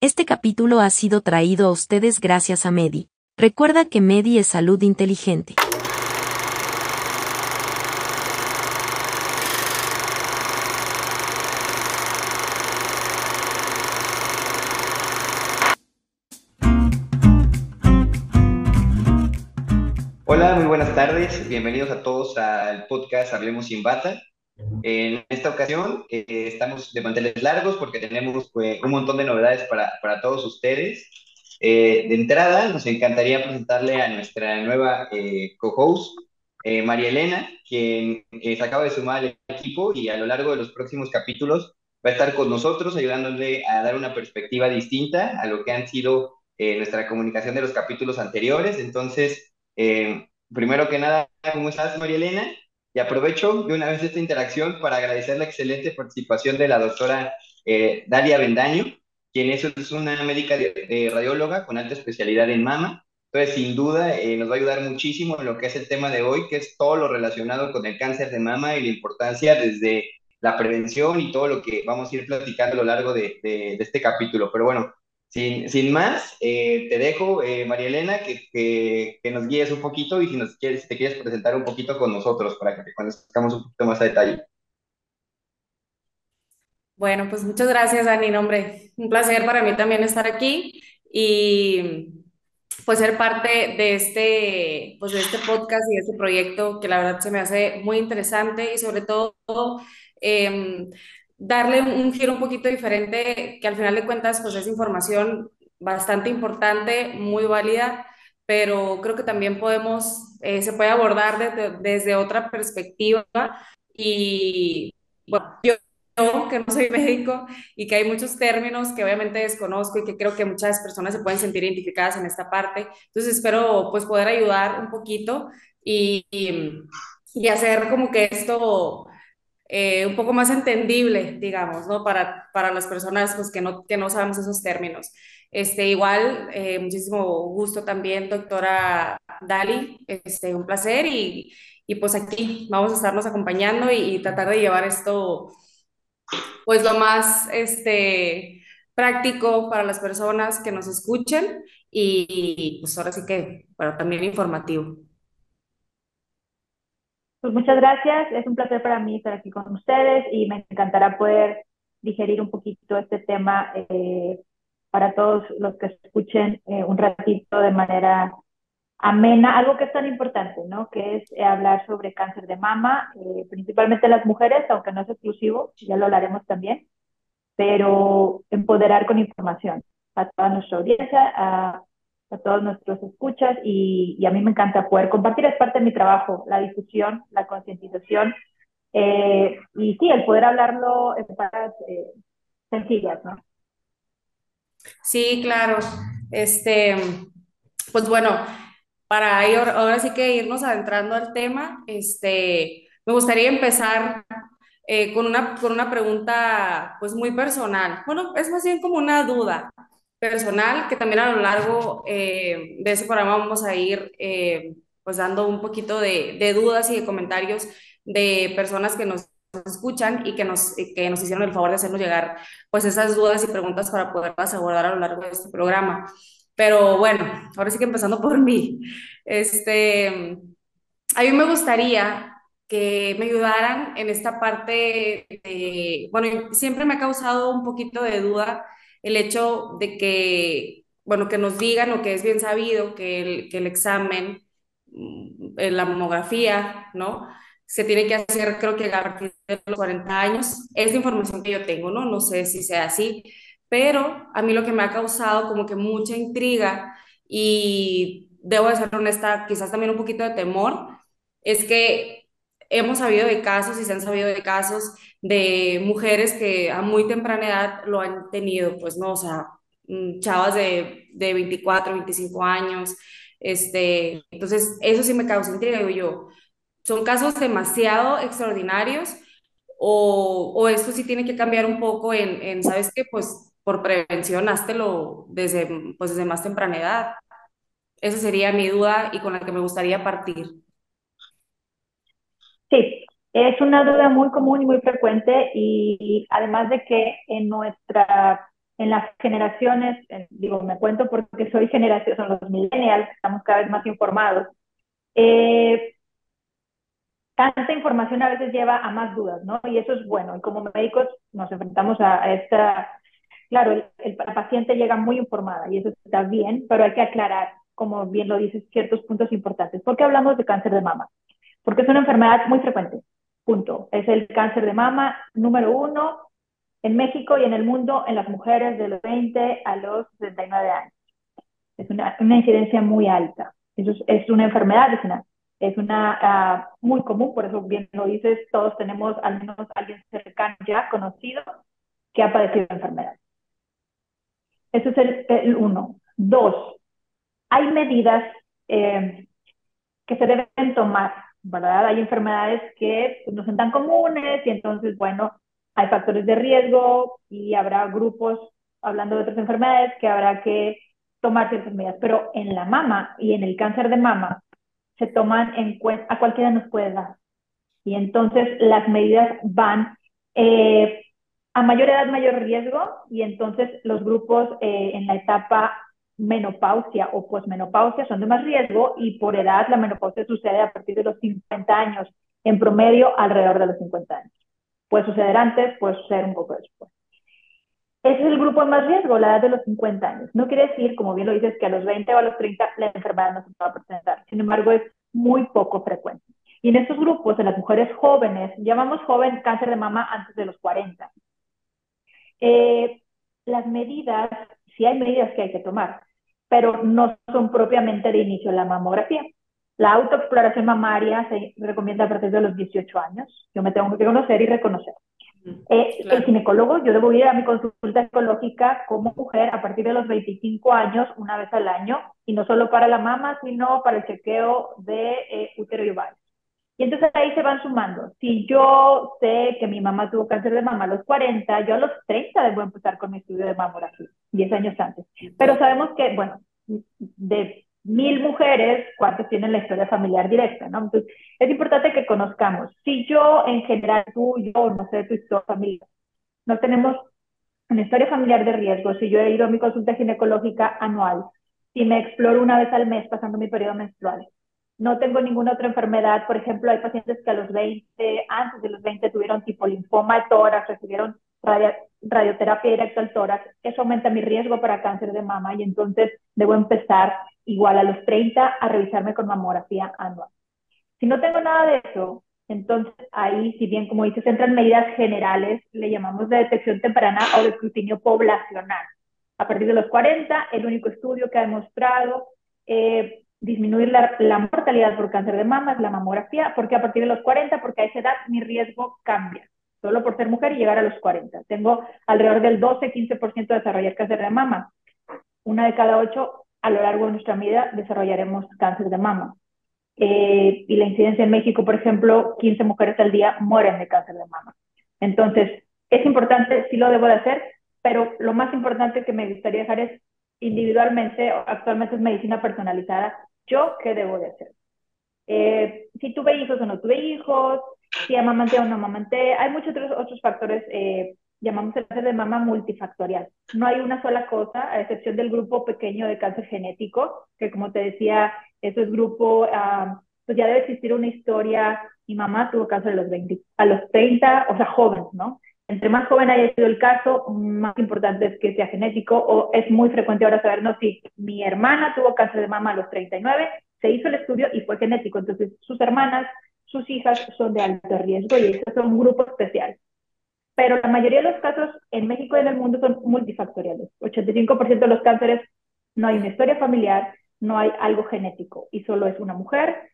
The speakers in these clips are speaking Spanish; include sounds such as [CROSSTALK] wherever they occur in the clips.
Este capítulo ha sido traído a ustedes gracias a Medi. Recuerda que Medi es salud inteligente. Hola, muy buenas tardes. Bienvenidos a todos al podcast Hablemos sin bata. En esta ocasión eh, estamos de manteles largos porque tenemos pues, un montón de novedades para, para todos ustedes. Eh, de entrada, nos encantaría presentarle a nuestra nueva eh, co-host, María Elena, quien se acaba de sumar al equipo y a lo largo de los próximos capítulos va a estar con nosotros ayudándole a dar una perspectiva distinta a lo que han sido nuestra comunicación de los capítulos anteriores. Entonces, primero que nada, ¿cómo estás, María Elena? Aprovecho de una vez esta interacción para agradecer la excelente participación de la doctora eh, Dalia Bendaño, quien es, una médica radióloga con alta especialidad en mama. Entonces, sin duda, eh, nos va a ayudar muchísimo en lo que es el tema de hoy, que es todo lo relacionado con el cáncer de mama y la importancia desde la prevención y todo lo que vamos a ir platicando a lo largo de este capítulo. Pero bueno, sin, sin más, eh, te dejo, eh, María Elena, que, que, nos guíes un poquito y si, nos quieres, te quieres presentar un poquito con nosotros para que te conozcamos un poquito más a detalle. Bueno, pues muchas gracias, Dani. Hombre, un placer para mí también estar aquí y pues ser parte de este, pues de este podcast y de este proyecto que la verdad se me hace muy interesante y sobre todo eh, darle un giro un poquito diferente, que al final de cuentas, pues es información bastante importante, muy válida, pero creo que también podemos, eh, se puede abordar desde, otra perspectiva y, bueno, yo que no soy médico y que hay muchos términos que obviamente desconozco y que creo que muchas personas se pueden sentir identificadas en esta parte. Entonces espero pues poder ayudar un poquito y, y hacer como que esto eh, un poco más entendible, digamos, ¿no? Para, para las personas pues, que, no, que no sabemos esos términos. Este, igual, eh, muchísimo gusto también, doctora Dali, este, un placer y, y pues aquí vamos a estarnos acompañando y, tratar de llevar esto pues lo más este, práctico para las personas que nos escuchen y, y pues ahora sí que, pero también informativo. Pues muchas gracias, es un placer para mí estar aquí con ustedes y me encantará poder digerir un poquito este tema eh, para todos los que escuchen eh, un ratito de manera amena, algo que es tan importante, ¿no? Que es eh, hablar sobre cáncer de mama, principalmente las mujeres, aunque no es exclusivo, ya lo hablaremos también, pero empoderar con información a toda nuestra audiencia, a a todos nuestros escuchas y, a mí me encanta poder compartir, es parte de mi trabajo, la difusión, la concientización eh, y sí, el poder hablarlo en palabras eh, sencillas, ¿no? Sí, claro. Este, pues bueno, para ahora sí que irnos adentrando al tema, este, me gustaría empezar eh, con, una, con una pregunta pues muy personal. Bueno, es más bien como una duda personal, que también a lo largo eh, de ese programa vamos a ir eh, pues dando un poquito de, dudas y de comentarios de personas que nos escuchan y que nos, que nos hicieron el favor de hacernos llegar pues esas dudas y preguntas para poderlas abordar a lo largo de este programa. Pero bueno, ahora sí que empezando por mí, este, a mí me gustaría que me ayudaran en esta parte bueno, siempre me ha causado un poquito de duda el hecho de que, bueno, que nos digan o que es bien sabido que el, que el examen, mm, la mamografía, ¿no? Se tiene que hacer, creo que a partir de los 40 años. Es la información que yo tengo, ¿no? No sé si sea así, pero a mí lo que me ha causado como que mucha intriga y debo de ser honesta, quizás también un poquito de temor, es que hemos sabido de casos y se han sabido de casos de mujeres que a muy temprana edad lo han tenido, pues no, o sea, mm, chavas de, de 24, 25 años, este, entonces eso sí me causa intriga, digo yo, son casos demasiado extraordinarios o, o esto sí tiene que cambiar un poco en, en ¿sabes qué? Pues por prevención, háztelo desde, pues desde más temprana edad. Esa sería mi duda y con la que me gustaría partir. Sí, es una duda muy común y muy frecuente y además de que en nuestra en las generaciones, digo, me cuento porque soy generación, son los millennials, estamos cada vez más informados. Eh, tanta información a veces lleva a más dudas, ¿no? Y eso es bueno. Y como médicos nos enfrentamos a, esta, claro, el, paciente llega muy informada y eso está bien, pero hay que aclarar, como bien lo dices, ciertos puntos importantes. ¿Por qué hablamos de cáncer de mama? Porque es una enfermedad muy frecuente, punto. Es el cáncer de mama número uno en México y en el mundo en las mujeres de los 20 a los 69 años. Es una, una incidencia muy alta. Eso es, es una enfermedad, es una es una ah, muy común, por eso bien lo dices, todos tenemos al menos alguien cercano ya conocido que ha padecido la enfermedad. Eso es el, uno. Dos, hay medidas eh, que se deben tomar, ¿verdad? Hay enfermedades que no son tan comunes y entonces, bueno, hay factores de riesgo y habrá grupos, hablando de otras enfermedades, que habrá que tomar ciertas medidas. Pero en la mama y en el cáncer de mama, se toman en cuenta, a cualquiera nos puede dar. Y entonces las medidas van eh, a mayor edad, mayor riesgo, y entonces los grupos eh, en la etapa menopausia o posmenopausia son de más riesgo y por edad la menopausia sucede a partir de los 50 años, en promedio alrededor de los 50 años. Puede suceder antes, puede suceder un poco después. Ese es el grupo de más riesgo, la edad de los 50 años. No quiere decir, como bien lo dices, que a los 20 o a los 30 la enfermedad no se va a presentar. Sin embargo, es muy poco frecuente. Y en estos grupos, en las mujeres jóvenes, llamamos joven cáncer de mama antes de los 40. Eh, las medidas, sí hay medidas que hay que tomar, pero no son propiamente de inicio la mamografía. La autoexploración mamaria se recomienda a partir de los 18 años. Yo me tengo que conocer y reconocer. Eh, el ginecólogo, yo debo ir a mi consulta psicológica como mujer a partir de los 25 años, una vez al año, y no solo para la mama, sino para el chequeo de eh, útero y ovario. Y entonces ahí se van sumando. Si yo sé que mi mamá tuvo cáncer de mama a los 40, yo a los 30 debo empezar con mi estudio de mamografía, 10 años antes. Pero sabemos que, bueno, de mil mujeres, ¿cuántas tienen la historia familiar directa? ¿no? Entonces, es importante que conozcamos. Si yo, en general, tú, yo, no sé, tu historia familiar, no tenemos una historia familiar de riesgo, si yo he ido a mi consulta ginecológica anual, si me exploro una vez al mes pasando mi periodo menstrual, no tengo ninguna otra enfermedad, por ejemplo, hay pacientes que a los 20, antes de los 20 tuvieron tipo linfoma de tórax, recibieron radioterapia directa al tórax, eso aumenta mi riesgo para cáncer de mama y entonces debo empezar igual a los 30 a revisarme con mamografía anual. Si no tengo nada de eso, entonces ahí, si bien como dices, entran medidas generales, le llamamos de detección temprana o de escrutinio poblacional. A partir de los 40, el único estudio que ha demostrado eh, disminuir la, mortalidad por cáncer de mama es la mamografía, porque a partir de los 40, porque a esa edad mi riesgo cambia, solo por ser mujer y llegar a los 40. Tengo alrededor del 12-15% de desarrollar cáncer de mama. Una de cada ocho a lo largo de nuestra vida desarrollaremos cáncer de mama. Eh, y la incidencia en México, por ejemplo, 15 mujeres al día mueren de cáncer de mama. Entonces, es importante, sí lo debo de hacer, pero lo más importante que me gustaría dejar es individualmente, actualmente es medicina personalizada, yo qué debo de hacer. Eh, si tuve hijos o no tuve hijos, si amamanté o no amamanté, hay muchos otros, otros factores eh, llamamos el cáncer de mama multifactorial. No hay una sola cosa, a excepción del grupo pequeño de cáncer genético, que como te decía, eso es grupo, ah, pues ya debe existir una historia. Mi mamá tuvo cáncer a los 20, a los 30, o sea, joven, ¿no? Entre más joven haya sido el caso, más importante es que sea genético, o es muy frecuente ahora sabernos si mi hermana tuvo cáncer de mama a los 39, se hizo el estudio y fue genético. Entonces, sus hermanas, sus hijas son de alto riesgo y estos son un grupo especial pero la mayoría de los casos en México y en el mundo son multifactoriales. 85% de los cánceres no hay una historia familiar, no hay algo genético y solo es una mujer.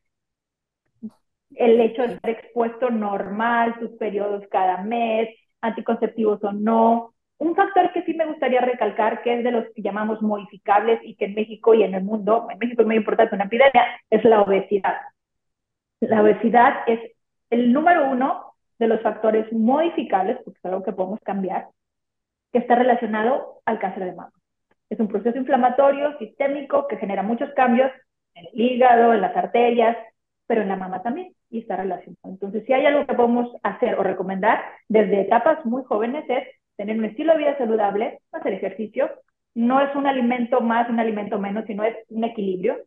El hecho de estar expuesto normal, sus periodos cada mes, anticonceptivos o no. Un factor que sí me gustaría recalcar, que es de los que llamamos modificables y que en México y en el mundo, en México es muy importante una epidemia, es la obesidad. La obesidad es el número uno de los factores modificables, porque es algo que podemos cambiar, que está relacionado al cáncer de mama. Es un proceso inflamatorio sistémico que genera muchos cambios en el hígado, en las arterias, pero en la mama también, y está relacionado. Entonces, si hay algo que podemos hacer o recomendar desde etapas muy jóvenes es tener un estilo de vida saludable, hacer ejercicio, no es un alimento más, un alimento menos, sino es un equilibrio,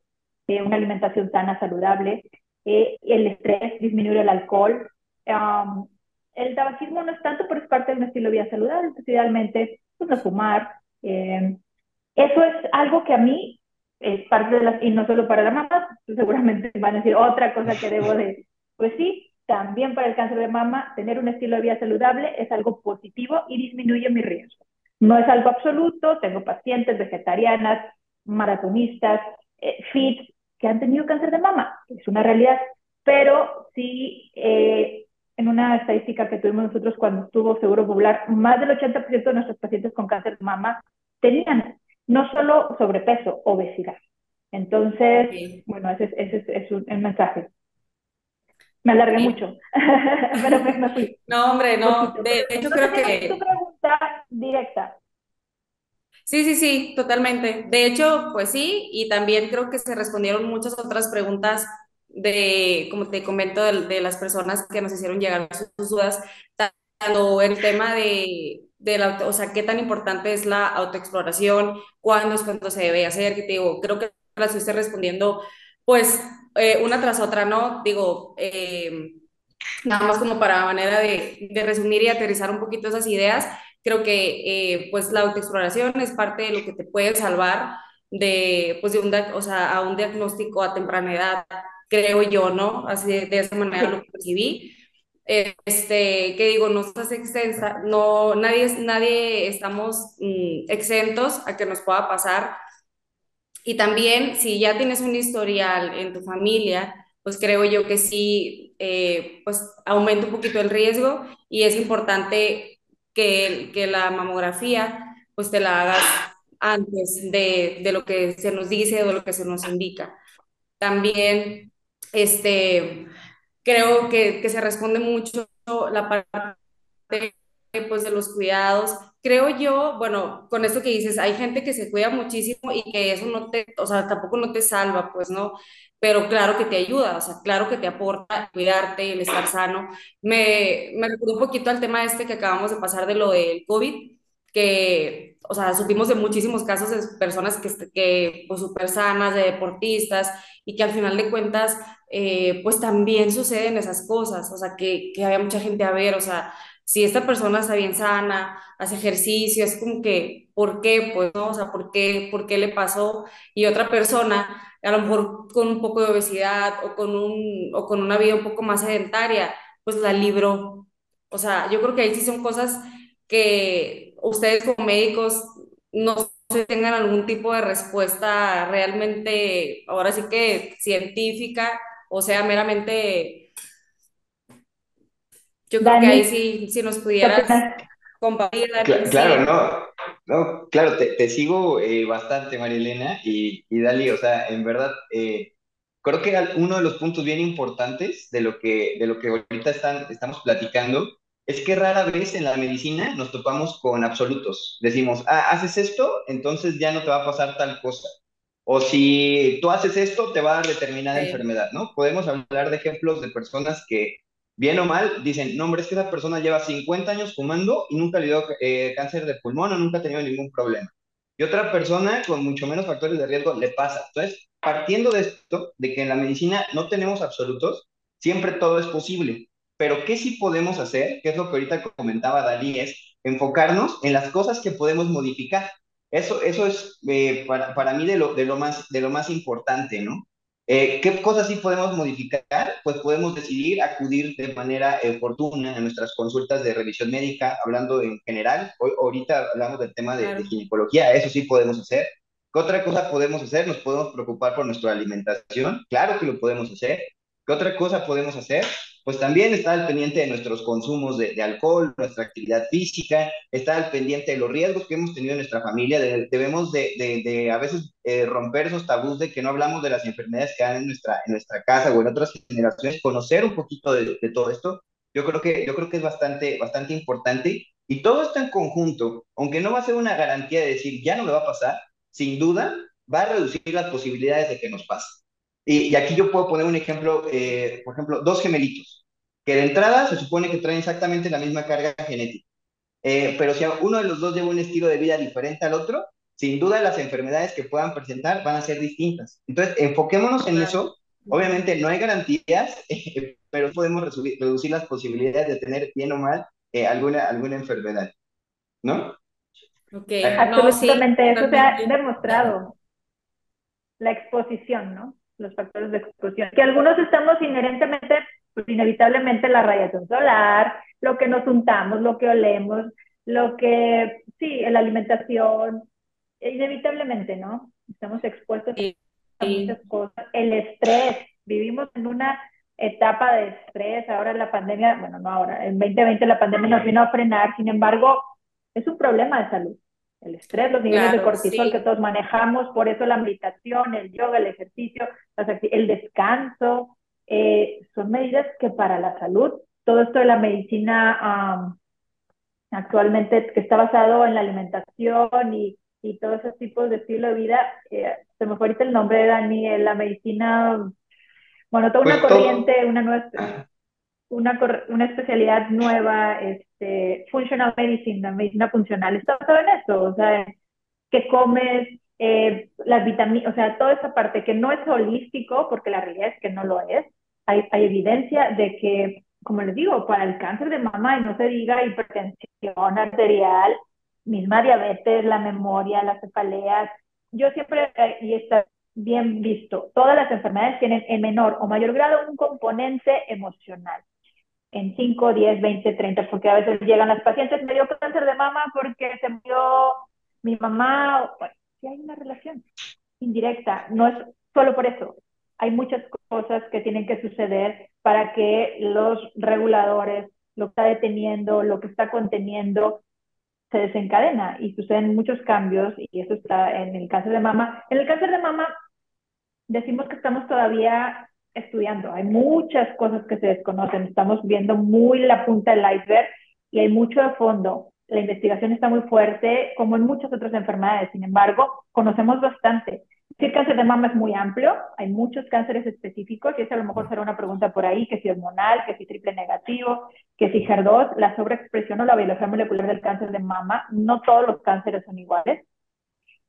eh, una alimentación sana, saludable, eh, el estrés, disminuir el alcohol. el tabaquismo no es tanto, pero es parte de un estilo de vida saludable, especialmente pues, no fumar. Eh, eso es algo que a mí es parte de las, y no solo para la mamá, seguramente van a decir otra cosa que debo de, pues sí, también para el cáncer de mama, tener un estilo de vida saludable es algo positivo y disminuye mi riesgo. No es algo absoluto, tengo pacientes vegetarianas, maratonistas, eh, fit, que han tenido cáncer de mama, es una realidad, pero sí, eh, en una estadística que tuvimos nosotros cuando estuvo Seguro Popular, más del 80% de nuestros pacientes con cáncer de mama tenían no solo sobrepeso, obesidad. Entonces, bueno, ese, ese, es un, mensaje. Me alargué mucho, [LAUGHS] pero me, fui. [LAUGHS] No, hombre, no. De hecho, creo que... Tu pregunta directa. Sí, sí, sí, totalmente. De hecho, pues sí, y también creo que se respondieron muchas otras preguntas de, como te comento, de, las personas que nos hicieron llegar sus dudas, tanto el tema de, de la, o sea, qué tan importante es la autoexploración, cuándo es cuando se debe hacer, que te digo, creo que las estoy respondiendo, pues, eh, una tras otra, ¿no? Digo, eh, nada más como para manera de, resumir y aterrizar un poquito esas ideas, creo que, eh, pues, la autoexploración es parte de lo que te puede salvar de, pues, de un, o sea, a un diagnóstico a temprana edad, creo yo, ¿no? Así de, de esa manera lo percibí este, que digo, no estás extensa, no, nadie, nadie estamos mm, exentos a que nos pueda pasar. Y también, si ya tienes un historial en tu familia, pues creo yo que sí, eh, pues aumenta un poquito el riesgo y es importante que, que la mamografía, pues te la hagas antes de, de, lo que se nos dice o de lo que se nos indica. También, este, creo que, que se responde mucho la parte pues, de los cuidados. Creo yo, bueno, con esto que dices, hay gente que se cuida muchísimo y que eso no te, o sea, tampoco no te salva, pues, ¿no? Pero claro que te ayuda, o sea, claro que te aporta cuidarte, el estar sano. Me, me recuerdo un poquito al tema este que acabamos de pasar de lo del COVID, que, o sea, supimos de muchísimos casos de personas que, que pues, súper sanas, de deportistas, y que al final de cuentas eh, pues también suceden esas cosas, o sea, que, que había mucha gente a ver, o sea, si esta persona está bien sana, hace ejercicio, es como que, ¿por qué? Pues, ¿no? O sea, ¿por qué, ¿por qué le pasó? Y otra persona, a lo mejor con un poco de obesidad o con, un, o con una vida un poco más sedentaria, pues la libró. O sea, yo creo que ahí sí son cosas que ustedes como médicos no se tengan algún tipo de respuesta realmente, ahora sí que científica, o sea, meramente, yo creo que ahí sí, si nos pudieras compartir. claro, no, no, claro, te, sigo eh, bastante, María y, y Dali, o sea, en verdad, eh, creo que uno de los puntos bien importantes de lo que, de lo que ahorita están, estamos platicando es que rara vez en la medicina nos topamos con absolutos. Decimos, ah, haces esto, entonces ya no te va a pasar tal cosa. O si tú haces esto, te va a dar determinada enfermedad, ¿no? Podemos hablar de ejemplos de personas que, bien o mal, dicen, no, hombre, es que esa persona lleva 50 años fumando y nunca le dio eh, cáncer de pulmón o nunca ha tenido ningún problema. Y otra persona con mucho menos factores de riesgo le pasa. Entonces, partiendo de esto, de que en la medicina no tenemos absolutos, siempre todo es posible. Pero ¿qué sí podemos hacer? Que es lo que ahorita comentaba Dalí, es enfocarnos en las cosas que podemos modificar. Eso, eso es eh, para, para, mí de lo, de, lo más, de lo más importante, ¿no? Eh, ¿Qué cosas sí podemos modificar? Pues podemos decidir acudir de manera eh, oportuna a nuestras consultas de revisión médica, hablando en general. Hoy, ahorita hablamos del tema de, de, ginecología, eso sí podemos hacer. ¿Qué otra cosa podemos hacer? Nos podemos preocupar por nuestra alimentación, claro que lo podemos hacer. ¿Qué otra cosa podemos hacer? Pues también está al pendiente de nuestros consumos de, alcohol, nuestra actividad física, está al pendiente de los riesgos que hemos tenido en nuestra familia, debemos de, a veces eh, romper esos tabús de que no hablamos de las enfermedades que hay en nuestra, en nuestra casa o en otras generaciones, conocer un poquito de, todo esto, yo creo que, yo creo que es bastante, bastante importante y todo esto en conjunto, aunque no va a ser una garantía de decir ya no me va a pasar, sin duda va a reducir las posibilidades de que nos pase. Y, aquí yo puedo poner un ejemplo, eh, por ejemplo, dos gemelitos, que de entrada se supone que traen exactamente la misma carga genética. Eh, pero si uno de los dos lleva un estilo de vida diferente al otro, sin duda las enfermedades que puedan presentar van a ser distintas. Entonces, enfoquémonos en eso. Obviamente no hay garantías, [LAUGHS] pero podemos reducir las posibilidades de tener bien o mal eh, alguna, alguna enfermedad, ¿no? Okay. Absolutamente, eso se ha demostrado. La exposición, ¿no? Los factores de exposición. Que algunos estamos inherentemente, pues inevitablemente la radiación solar, lo que nos untamos, lo que olemos, lo que, sí, la alimentación, inevitablemente, ¿no? Estamos expuestos a muchas cosas. El estrés, vivimos en una etapa de estrés, ahora la pandemia, bueno, no ahora, en 2020 la pandemia nos vino a frenar, sin embargo, es un problema de salud. El estrés, los niveles de cortisol que todos manejamos, por eso la meditación, el yoga, el ejercicio, el descanso, eh, son medidas que para la salud, todo esto de la medicina actualmente que está basado en la alimentación y, y todos esos tipos de estilo de vida, eh, se me fue ahorita el nombre de Dani, la medicina, bueno, toda una pues corriente, una nueva una, una especialidad nueva, este, functional medicine, medicina funcional, está basado en eso, o sea, que comes, eh, las vitaminas, o sea, toda esa parte que no es holístico, porque la realidad es que no lo es, hay, hay evidencia de que, como les digo, para el cáncer de mama, y no se diga hipertensión arterial, misma diabetes, la memoria, las cefaleas, yo siempre, eh, y está bien visto, todas las enfermedades tienen en menor o mayor grado un componente emocional en 5, 10, 20, 30, porque a veces llegan las pacientes, me dio cáncer de mama porque se murió mi mamá. Bueno, sí hay una relación indirecta, no es solo por eso. Hay muchas cosas que tienen que suceder para que los reguladores, lo que está deteniendo, lo que está conteniendo, se desencadena y suceden muchos cambios y eso está en el cáncer de mama. En el cáncer de mama decimos que estamos todavía estudiando. Hay muchas cosas que se desconocen. Estamos viendo muy la punta del iceberg y hay mucho de fondo. La investigación está muy fuerte, como en muchas otras enfermedades. Sin embargo, conocemos bastante. Si el cáncer de mama es muy amplio, hay muchos cánceres específicos, y esa a lo mejor será una pregunta por ahí, que si hormonal, que si triple negativo, que si HER2, la sobreexpresión o la biología molecular del cáncer de mama, no todos los cánceres son iguales.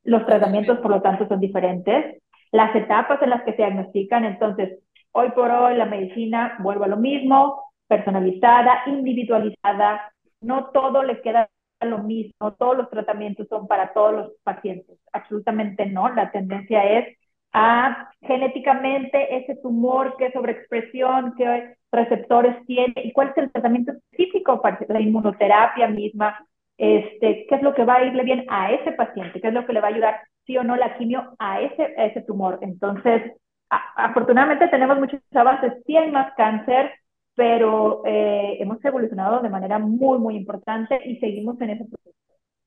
Los tratamientos, por lo tanto, son diferentes. Las etapas en las que se diagnostican, entonces, Hoy por hoy la medicina, vuelve a lo mismo, personalizada, individualizada, no todo le queda lo mismo, todos los tratamientos son para todos los pacientes, absolutamente no, la tendencia es a genéticamente ese tumor, qué sobreexpresión, qué receptores tiene y cuál es el tratamiento específico para la inmunoterapia misma, este, qué es lo que va a irle bien a ese paciente, qué es lo que le va a ayudar sí o no la quimio a ese, a ese tumor. Entonces, afortunadamente tenemos muchos avances, sí hay más cáncer, pero eh, hemos evolucionado de manera muy, muy importante y seguimos en ese proceso.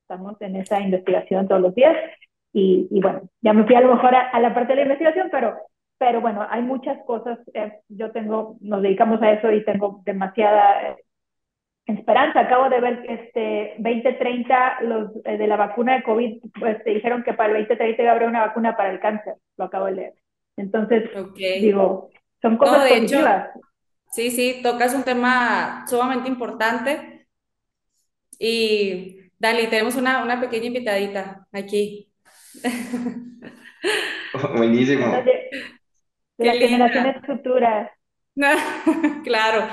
Estamos en esa investigación todos los días y, y bueno, ya me fui a lo mejor a, la parte de la investigación, pero, pero bueno, hay muchas cosas. Eh, yo tengo, nos dedicamos a eso y tengo demasiada eh, esperanza. Acabo de ver que este 2030 los de la vacuna de COVID pues, dijeron que para el 2030 iba a haber una vacuna para el cáncer. Lo acabo de leer. Entonces, digo, son cosas de positivas. sí, sí, tocas un tema sumamente importante. Y Dali, tenemos una, una pequeña invitadita aquí. [LAUGHS] Buenísimo. De, las generaciones futuras. [LAUGHS] claro,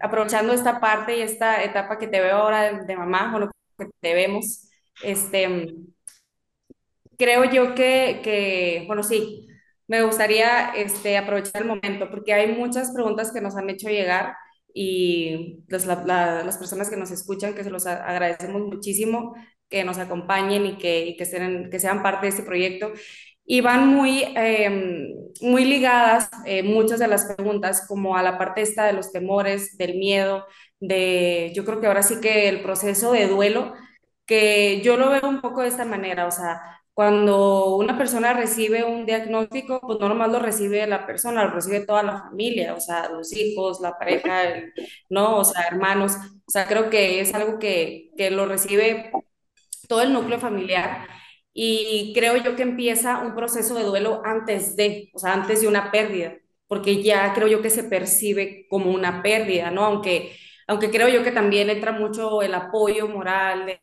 aprovechando esta parte y esta etapa que te veo ahora de, de mamá, bueno, que te vemos, este, creo yo que, que, bueno, sí, me gustaría este, aprovechar el momento porque hay muchas preguntas que nos han hecho llegar y pues, las personas que nos escuchan, que se los agradecemos muchísimo, que nos acompañen y que, que, sean, que sean parte de este proyecto. Y van muy, em, muy ligadas eh, muchas de las preguntas como a la parte esta de los temores, del miedo, de yo creo que ahora sí que el proceso de duelo, que yo lo veo un poco de esta manera, o sea, cuando una persona recibe un diagnóstico, pues no nomás lo recibe la persona, lo recibe toda la familia, o sea, los hijos, la pareja, ¿no? O sea, hermanos. O sea, creo que es algo que, que lo recibe todo el núcleo familiar y creo yo que empieza un proceso de duelo antes de, o sea, antes de una pérdida, porque ya creo yo que se percibe como una pérdida, ¿no? Aunque aunque creo yo que también entra mucho el apoyo moral de,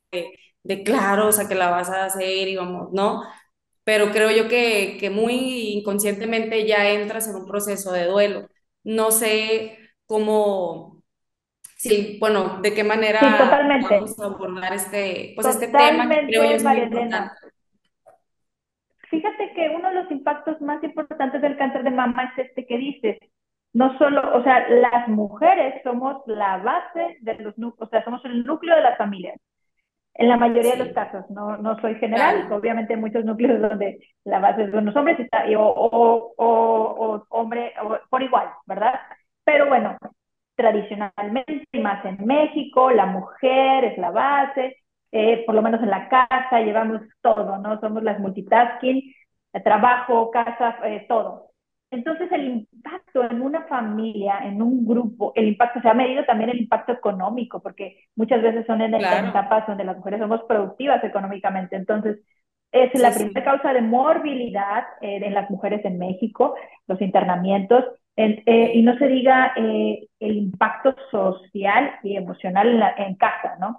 de, claro, o sea, que la vas a hacer y vamos, ¿no? Pero creo yo que, que muy inconscientemente ya entras en un proceso de duelo. No sé cómo, sí, bueno, de qué manera Sí, totalmente. vamos a abordar este, pues este tema que creo yo es muy importante. Fíjate que uno de los impactos más importantes del cáncer de mama es este que dices. No solo, o sea, las mujeres somos la base de los núcleos, o sea, somos el núcleo de las familias. En la mayoría de los casos, no, no soy general, claro, obviamente hay muchos núcleos donde la base son los hombres y está- y o, o, o, hombre o por igual, ¿verdad? Pero bueno, tradicionalmente, y más en México, la mujer es la base, eh, por lo menos en la casa llevamos todo, ¿no? Somos las multitasking, trabajo, casa, eh, todo. Entonces el impacto en una familia, en un grupo, el impacto se ha medido también el impacto económico, porque muchas veces son en, claro, etapas donde las mujeres somos productivas económicamente. Entonces, es sí, la primera sí, causa de morbilidad eh, en las mujeres en México, los internamientos, en, eh, y no se diga eh, el impacto social y emocional en, la, en casa, ¿no?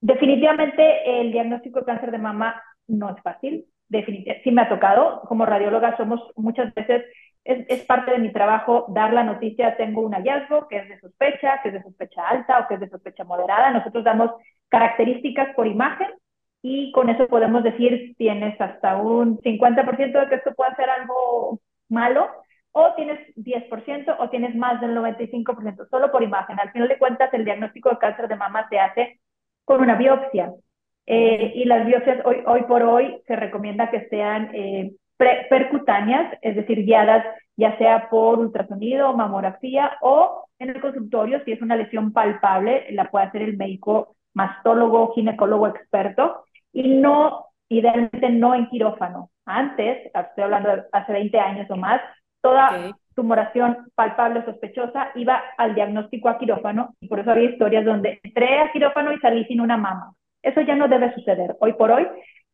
Definitivamente el diagnóstico de cáncer de mama no es fácil. Definitivamente, sí me ha tocado. Como radióloga somos muchas veces, es, es, parte de mi trabajo dar la noticia, tengo un hallazgo que es de sospecha, que es de sospecha alta o que es de sospecha moderada. Nosotros damos características por imagen y con eso podemos decir tienes hasta un 50% de que esto puede ser algo malo o tienes 10% o tienes más del 95%, solo por imagen. Al final de cuentas, el diagnóstico de cáncer de mama se hace con una biopsia. Eh, y las biopsias hoy, hoy, por hoy se recomienda que sean eh, percutáneas, es decir, guiadas ya sea por ultrasonido, mamografía o en el consultorio, si es una lesión palpable, la puede hacer el médico mastólogo, ginecólogo experto y no, idealmente no en quirófano. Antes, estoy hablando de hace 20 años o más, toda okay. tumoración palpable o sospechosa iba al diagnóstico a quirófano y por eso había historias donde entré a quirófano y salí sin una mama. Eso ya no debe suceder. Hoy por hoy,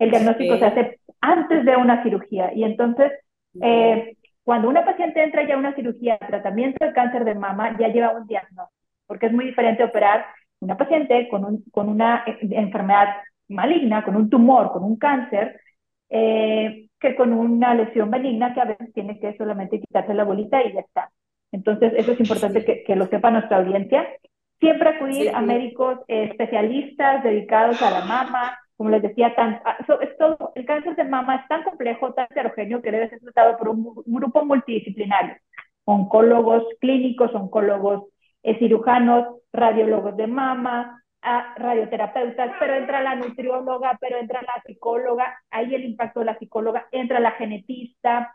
el diagnóstico okay. se hace antes de una cirugía y entonces, eh, cuando una paciente entra ya a una cirugía, tratamiento de cáncer de mama, ya lleva un diagnóstico, porque es muy diferente operar una paciente con, un, con una enfermedad maligna, con un tumor, con un cáncer, eh, que con una lesión benigna que a veces tiene que solamente quitarse la bolita y ya está. Entonces, eso es importante sí. que, que, lo sepa nuestra audiencia. Siempre acudir sí, a médicos eh, especialistas dedicados a la mama, como les decía, tan, so, es todo, el cáncer de mama es tan complejo, tan heterogéneo que debe ser tratado por un, un grupo multidisciplinario. Oncólogos clínicos, oncólogos eh, cirujanos, radiólogos de mama, a radioterapeutas, pero entra la nutrióloga, pero entra la psicóloga, ahí el impacto de la psicóloga, entra la genetista.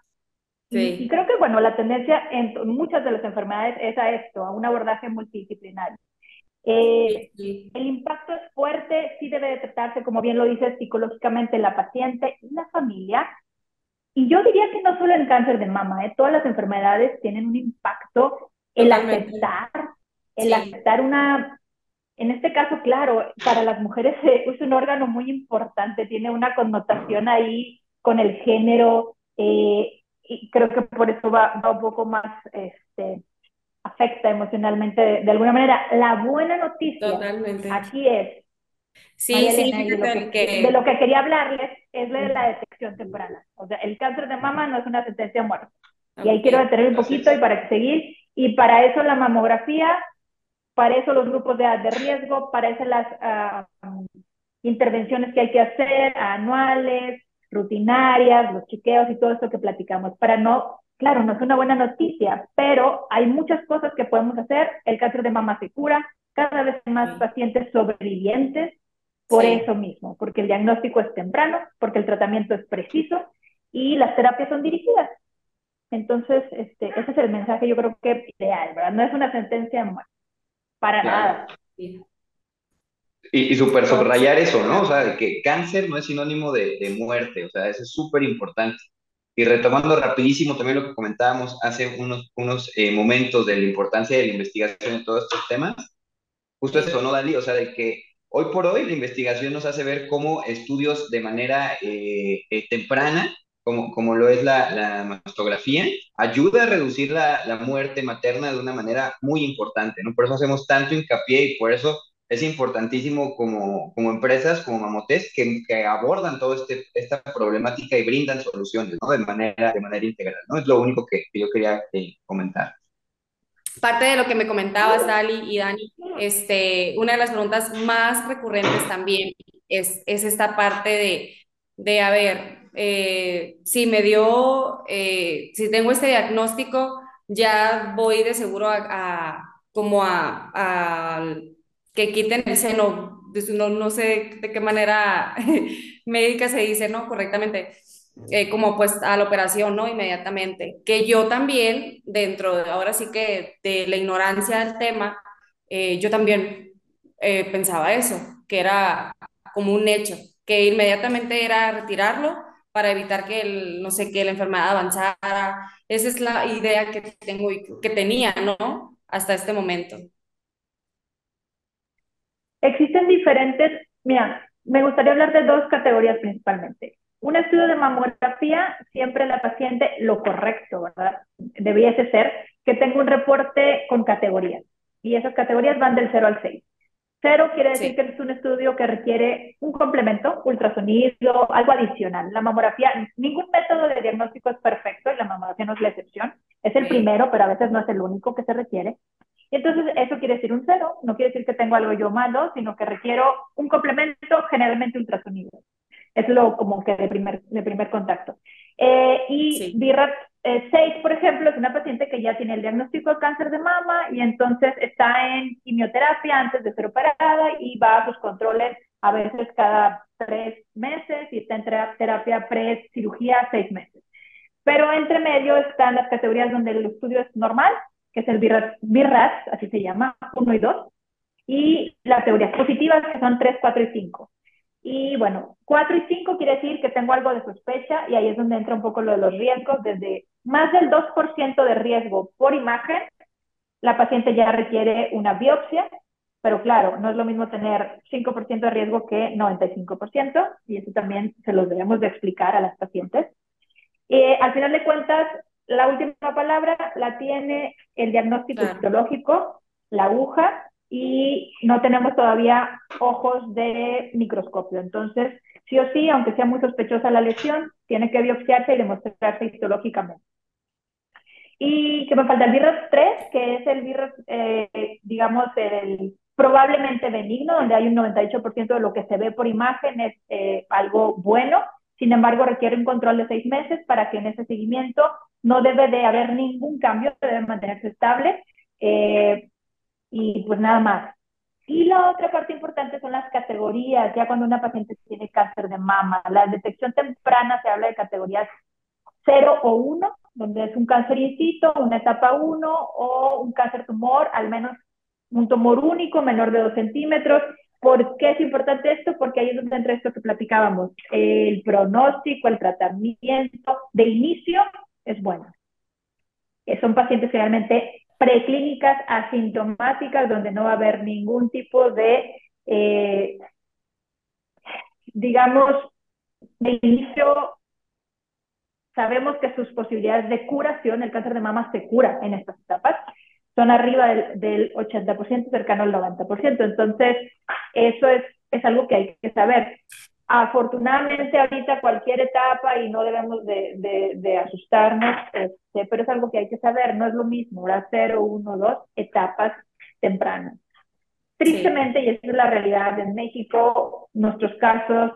Sí. Y, y, creo que, bueno, la tendencia en muchas de las enfermedades es a esto, a un abordaje multidisciplinario. Eh. El impacto es fuerte, sí debe detectarse, como bien lo dices, psicológicamente la paciente y la familia. Y yo diría que no solo el cáncer de mama, ¿eh? todas las enfermedades tienen un impacto, el Totalmente. aceptar, el sí. aceptar una en este caso, claro, para las mujeres [LAUGHS] es un órgano muy importante, tiene una connotación ahí con el género, eh, y creo que por eso va, va un poco más, este, afecta emocionalmente de, de, alguna manera. La buena noticia Totalmente. aquí es, sí, sí, Elena, de, lo que, que... de lo que quería hablarles es de la detección temprana. O sea, el cáncer de mama no es una sentencia de muerte. Okay. Y ahí quiero detener un poquito y para seguir, y para eso la mamografía para eso los grupos de, de riesgo, para eso las uh, intervenciones que hay que hacer, anuales, rutinarias, los chequeos y todo esto que platicamos, para no, claro, no es una buena noticia, pero hay muchas cosas que podemos hacer, el cáncer de mama se cura, cada vez hay más sí. pacientes sobrevivientes por sí. eso mismo, porque el diagnóstico es temprano, porque el tratamiento es preciso y las terapias son dirigidas. Entonces, este, ese es el mensaje yo creo que ideal, ¿verdad? No es una sentencia de muerte. Para claro. nada. Y, y súper subrayar eso, ¿no? O sea, de que cáncer no es sinónimo de, de muerte, o sea, eso es súper importante. Y retomando rapidísimo también lo que comentábamos hace unos, unos eh, momentos de la importancia de la investigación en todos estos temas, justo eso, ¿no, Dali? O sea, de que hoy por hoy la investigación nos hace ver cómo estudios de manera eh, eh, temprana como, como lo es la, la mastografía, ayuda a reducir la, la, muerte materna de una manera muy importante, ¿no? Por eso hacemos tanto hincapié y por eso es importantísimo como, como empresas, como Mamotes, que, que abordan toda este, esta problemática y brindan soluciones, ¿no? De manera, de manera integral, ¿no? Es lo único que, yo quería eh, comentar. Parte de lo que me comentabas, Dali y Dani, este, una de las preguntas más recurrentes también es, es esta parte de, de a ver, eh, si me dio, eh, si tengo este diagnóstico, ya voy de seguro a, a como a, a que quiten el seno, no, no sé de qué manera [LAUGHS] médica se dice, ¿no? Correctamente, eh, como pues a la operación, ¿no? Inmediatamente. Que yo también, dentro de, ahora sí que de la ignorancia del tema, eh, yo también eh, pensaba eso, que era como un hecho, que inmediatamente era retirarlo para evitar que el, no sé, que la enfermedad avanzara. Esa es la idea que tengo y que tenía, ¿no? Hasta este momento. Existen diferentes, mira, me gustaría hablar de dos categorías principalmente. Un estudio de mamografía, siempre la paciente, lo correcto, ¿verdad? Debiese ser que tenga un reporte con categorías. Y esas categorías van del 0 al 6. Cero quiere decir sí. que es un estudio que requiere un complemento, ultrasonido, algo adicional. La mamografía, ningún método de diagnóstico es perfecto y la mamografía no es la excepción. Es el sí. primero, pero a veces no es el único que se requiere. Y entonces eso quiere decir un cero, no quiere decir que tengo algo yo malo, sino que requiero un complemento, generalmente ultrasonido. Es lo como que de primer, de primer contacto. Eh, y sí. BIRAT eh, 6, por ejemplo, es una paciente que ya tiene el diagnóstico de cáncer de mama y entonces está en quimioterapia antes de ser operada y va a sus controles a veces cada tres meses y está en terapia pre-cirugía seis meses. Pero entre medio están las categorías donde el estudio es normal, que es el BIRRAS, así se llama, 1 y 2, y las teorías positivas, que son 3, 4 y 5. Y bueno, 4 y 5 quiere decir que tengo algo de sospecha y ahí es donde entra un poco lo de los riesgos, desde más del 2% de riesgo por imagen, la paciente ya requiere una biopsia, pero claro, no es lo mismo tener 5% de riesgo que 95%, y eso también se los debemos de explicar a las pacientes. Eh, al final de cuentas, la última palabra la tiene el diagnóstico claro. histológico, la aguja, y no tenemos todavía ojos de microscopio. Entonces, sí o sí, aunque sea muy sospechosa la lesión, tiene que biopsiarse y demostrarse histológicamente. Y que me falta el virus 3, que es el virus, eh, digamos, el probablemente benigno, donde hay un 98% de lo que se ve por imagen es eh, algo bueno, sin embargo requiere un control de seis meses para que en ese seguimiento no debe de haber ningún cambio, debe mantenerse estable eh, y pues nada más. Y la otra parte importante son las categorías, ya cuando una paciente tiene cáncer de mama, la detección temprana se habla de categorías 0 o 1, donde es un cáncer una etapa 1 o un cáncer tumor, al menos un tumor único, menor de 2 centímetros. ¿Por qué es importante esto? Porque ahí es donde entra esto que platicábamos. El pronóstico, el tratamiento de inicio es bueno. Son pacientes generalmente preclínicas asintomáticas donde no va a haber ningún tipo de, eh, digamos, de inicio. Sabemos que sus posibilidades de curación, el cáncer de mama se cura en estas etapas, son arriba del, del 80%, cercano al 90%. Entonces, eso es, es algo que hay que saber. Afortunadamente ahorita cualquier etapa y no debemos de, de, de asustarnos, este, pero es algo que hay que saber, no es lo mismo, hora 0, 1, 2, etapas tempranas. Tristemente, sí. y esa es la realidad en México, nuestros casos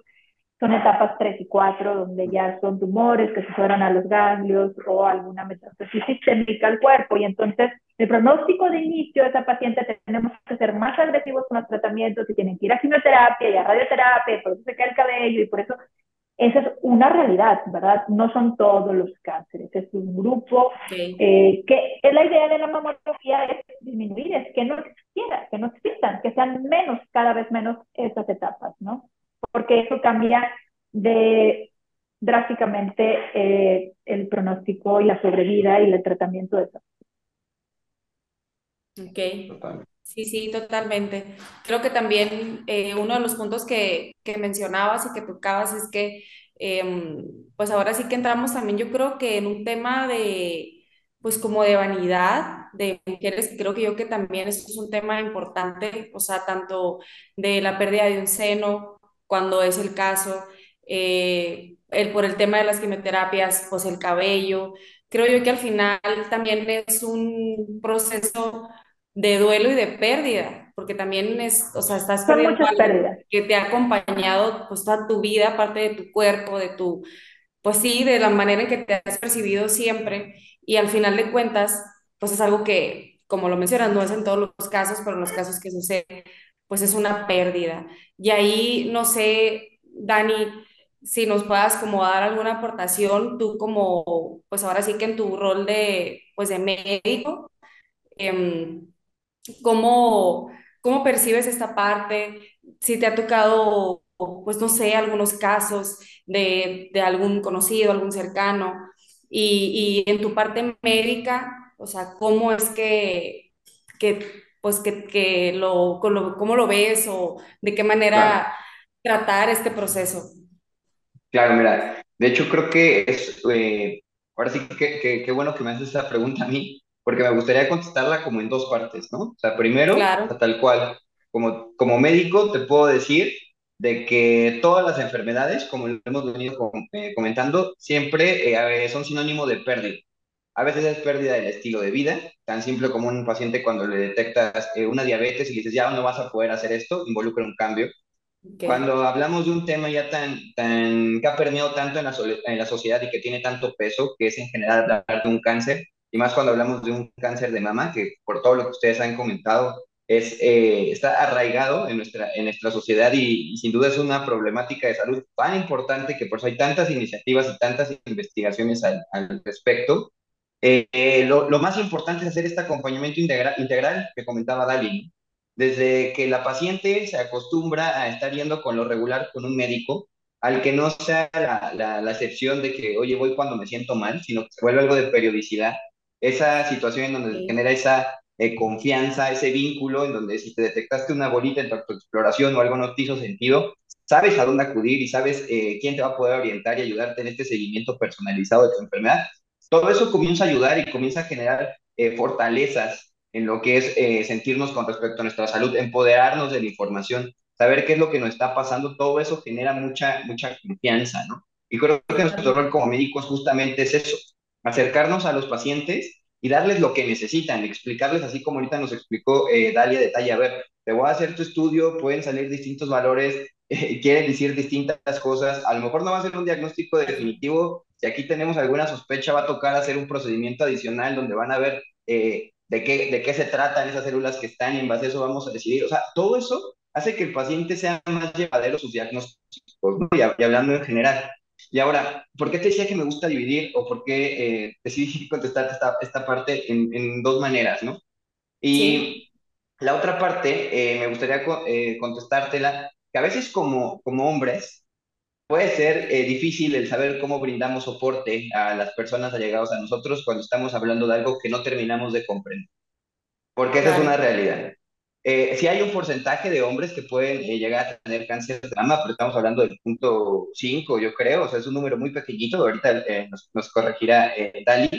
son etapas 3 y 4, donde ya son tumores que se fueron a los ganglios o alguna metástasis sistémica al cuerpo. Y entonces, el pronóstico de inicio de esa paciente tenemos que ser más agresivos con los tratamientos y tienen que ir a quimioterapia y a radioterapia, y por eso se cae el cabello y por eso esa es una realidad, ¿verdad? No son todos los cánceres, es un grupo eh, que es la idea de la mamografía es disminuir, es que no existiera, que no existan, que sean menos, cada vez menos esas etapas, ¿no? Porque eso cambia de drásticamente eh, el pronóstico y la sobrevida y el tratamiento de eso. Ok. Sí, sí, totalmente. Creo que también eh, uno de los puntos que, que, mencionabas y que tocabas es que em, pues ahora sí que entramos también, yo creo que en un tema de, pues como de vanidad de mujeres, creo que yo que también esto es un tema importante, o sea, tanto de la pérdida de un seno, cuando es el caso, eh, el, por el tema de las quimioterapias, pues el cabello. Creo yo que al final también es un proceso de duelo y de pérdida, porque también es, o sea, estás Son perdiendo algo pérdidas. que te ha acompañado pues toda tu vida, parte de tu cuerpo, de tu, pues sí, de la manera en que te has percibido siempre, y al final de cuentas, pues es algo que, como lo mencionas, no es en todos los casos, pero en los casos que sucede, pues es una pérdida. Y ahí, no sé, Dani, si nos puedas como dar alguna aportación, tú como, pues ahora sí que en tu rol de, pues de médico, em, ¿cómo, cómo percibes esta parte? Si te ha tocado, pues no sé, algunos casos de, de algún conocido, algún cercano, y, y en tu parte médica, o sea, ¿cómo es que, que pues que, que lo, cómo lo, cómo lo ves o de qué Claro. manera tratar este proceso? Claro, mira, de hecho creo que es, eh, ahora sí que, que, qué bueno que me haces esa pregunta a mí, porque me gustaría contestarla como en dos partes, ¿no? O sea, primero, Claro, tal cual, como, como médico te puedo decir de que todas las enfermedades, como lo hemos venido eh, comentando, siempre eh, son sinónimo de pérdida. A veces es pérdida del estilo de vida, tan simple como un paciente cuando le detectas eh, una diabetes y le dices, ya no vas a poder hacer esto, involucra un cambio ok, cuando hablamos de un tema ya tan, tan, que ha permeado tanto en la, en la sociedad y que tiene tanto peso, que es en general hablar de un cáncer, y más cuando hablamos de un cáncer de mama, que por todo lo que ustedes han comentado, es, eh, está arraigado en nuestra, en nuestra sociedad y, y sin duda es una problemática de salud tan importante que por eso hay tantas iniciativas y tantas investigaciones al, al respecto. Eh, eh, lo, lo, más importante es hacer este acompañamiento integral, integral que comentaba Dali. Desde que la paciente se acostumbra a estar yendo con lo regular con un médico, al que no sea la, la, la excepción de que, oye, voy cuando me siento mal, sino que se vuelve algo de periodicidad, esa situación en donde se genera esa eh, confianza, ese vínculo, en donde si te detectaste una bolita en tu, tu exploración o algo no te hizo sentido, sabes a dónde acudir y sabes eh, quién te va a poder orientar y ayudarte en este seguimiento personalizado de tu enfermedad. Todo eso comienza a ayudar y comienza a generar eh, fortalezas en lo que es eh, sentirnos con respecto a nuestra salud, empoderarnos de la información, saber qué es lo que nos está pasando, todo eso genera mucha, mucha confianza, ¿no? Y creo que nuestro rol como médicos justamente es eso, acercarnos a los pacientes y darles lo que necesitan, explicarles así como ahorita nos explicó eh, Dalia detalle, a ver, te voy a hacer tu estudio, pueden salir distintos valores, eh, [LAUGHS] quieren decir distintas cosas, a lo mejor no va a ser un diagnóstico definitivo, si aquí tenemos alguna sospecha va a tocar hacer un procedimiento adicional donde van a ver eh, de, qué, de qué se tratan esas células que están y en base a eso vamos a decidir, o sea, todo eso hace que el paciente sea más llevadero sus diagnósticos, ¿no? y, y hablando en general. Y ahora, ¿por qué te decía que me gusta dividir o por qué eh, decidí [LAUGHS] contestar esta, esta parte en, en, dos maneras, ¿no? sí, Y la otra parte, eh, me gustaría co eh, contestártela, que a veces como, como hombres puede ser eh, difícil el saber cómo brindamos soporte a las personas allegadas a nosotros cuando estamos hablando de algo que no terminamos de comprender, porque esa es una realidad. Eh, sí hay un porcentaje de hombres que pueden eh, llegar a tener cáncer de mama, pero estamos hablando del punto 5, yo creo, o sea, es un número muy pequeñito, ahorita eh, nos, nos, corregirá eh, Dali,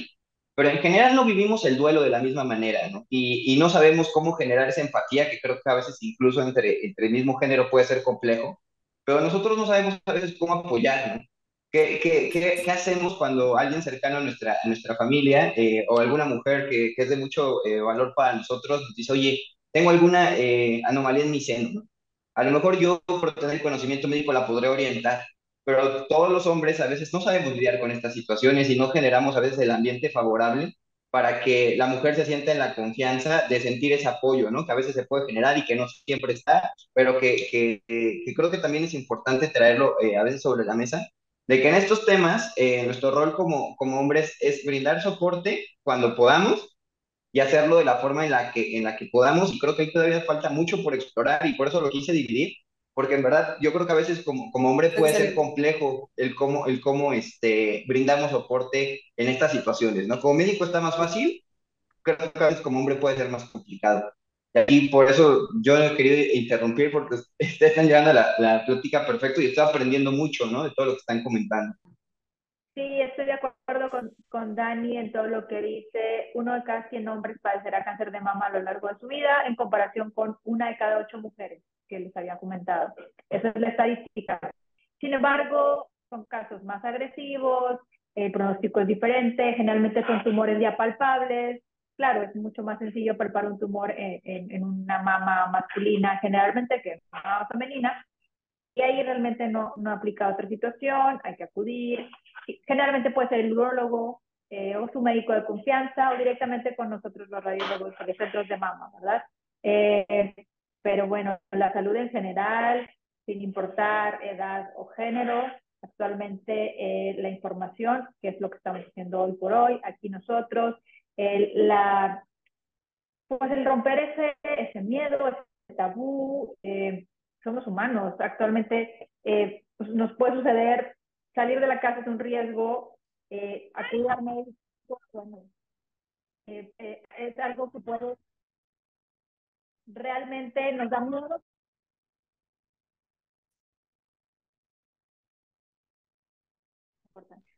pero en general no vivimos el duelo de la misma manera, ¿no? Y, y, no sabemos cómo generar esa empatía, que creo que a veces incluso entre, entre el mismo género puede ser complejo, pero nosotros no sabemos a veces cómo apoyar, ¿no? ¿Qué, qué, qué, qué hacemos cuando alguien cercano a nuestra, a nuestra familia eh, o alguna mujer que, que es de mucho eh, valor para nosotros nos dice, oye, tengo alguna eh, anomalía en mi seno. ¿no? A lo mejor yo, por tener conocimiento médico, la podré orientar, pero todos los hombres a veces no sabemos lidiar con estas situaciones y no generamos a veces el ambiente favorable para que la mujer se sienta en la confianza de sentir ese apoyo, ¿no? Que a veces se puede generar y que no siempre está, pero que, que, creo que también es importante traerlo eh, a veces sobre la mesa, de que en estos temas eh, nuestro rol como, como hombres es brindar soporte cuando podamos y hacerlo de la forma en la que, en la que podamos. Y creo que ahí todavía falta mucho por explorar y por eso lo quise dividir, porque en verdad yo creo que a veces como, como hombre puede ser complejo el cómo, el cómo este, brindamos soporte en estas situaciones, ¿no? Como médico está más fácil, creo que a veces como hombre puede ser más complicado. Y por eso yo he querido interrumpir porque [LAUGHS] ustedes están llevando la, la plática perfecto y estoy aprendiendo mucho, ¿no? De todo lo que están comentando. Sí, estoy de acuerdo con, con, Dani en todo lo que dice. Uno de cada 100 hombres padecerá cáncer de mama a lo largo de su vida, en comparación con una de cada ocho mujeres que les había comentado. Esa es la estadística. Sin embargo, son casos más agresivos, el pronóstico es diferente, generalmente son tumores ya palpables. Claro, es mucho más sencillo palpar un tumor en, en, en una mama masculina generalmente que en una mama femenina, y ahí realmente no, no aplica otra situación, hay que acudir. Generalmente puede ser el urologo eh, o su médico de confianza o directamente con nosotros los radiólogos de centros de mama, ¿verdad? Eh, pero bueno, la salud en general, sin importar edad o género, actualmente eh, la información, que es lo que estamos haciendo hoy por hoy, aquí nosotros, el, la, pues el romper ese, ese miedo, ese tabú, eh, somos humanos. Actualmente eh, pues nos puede suceder salir de la casa es un riesgo, eh, acudir al médico, bueno, eh, eh, es algo que puede realmente nos da miedo.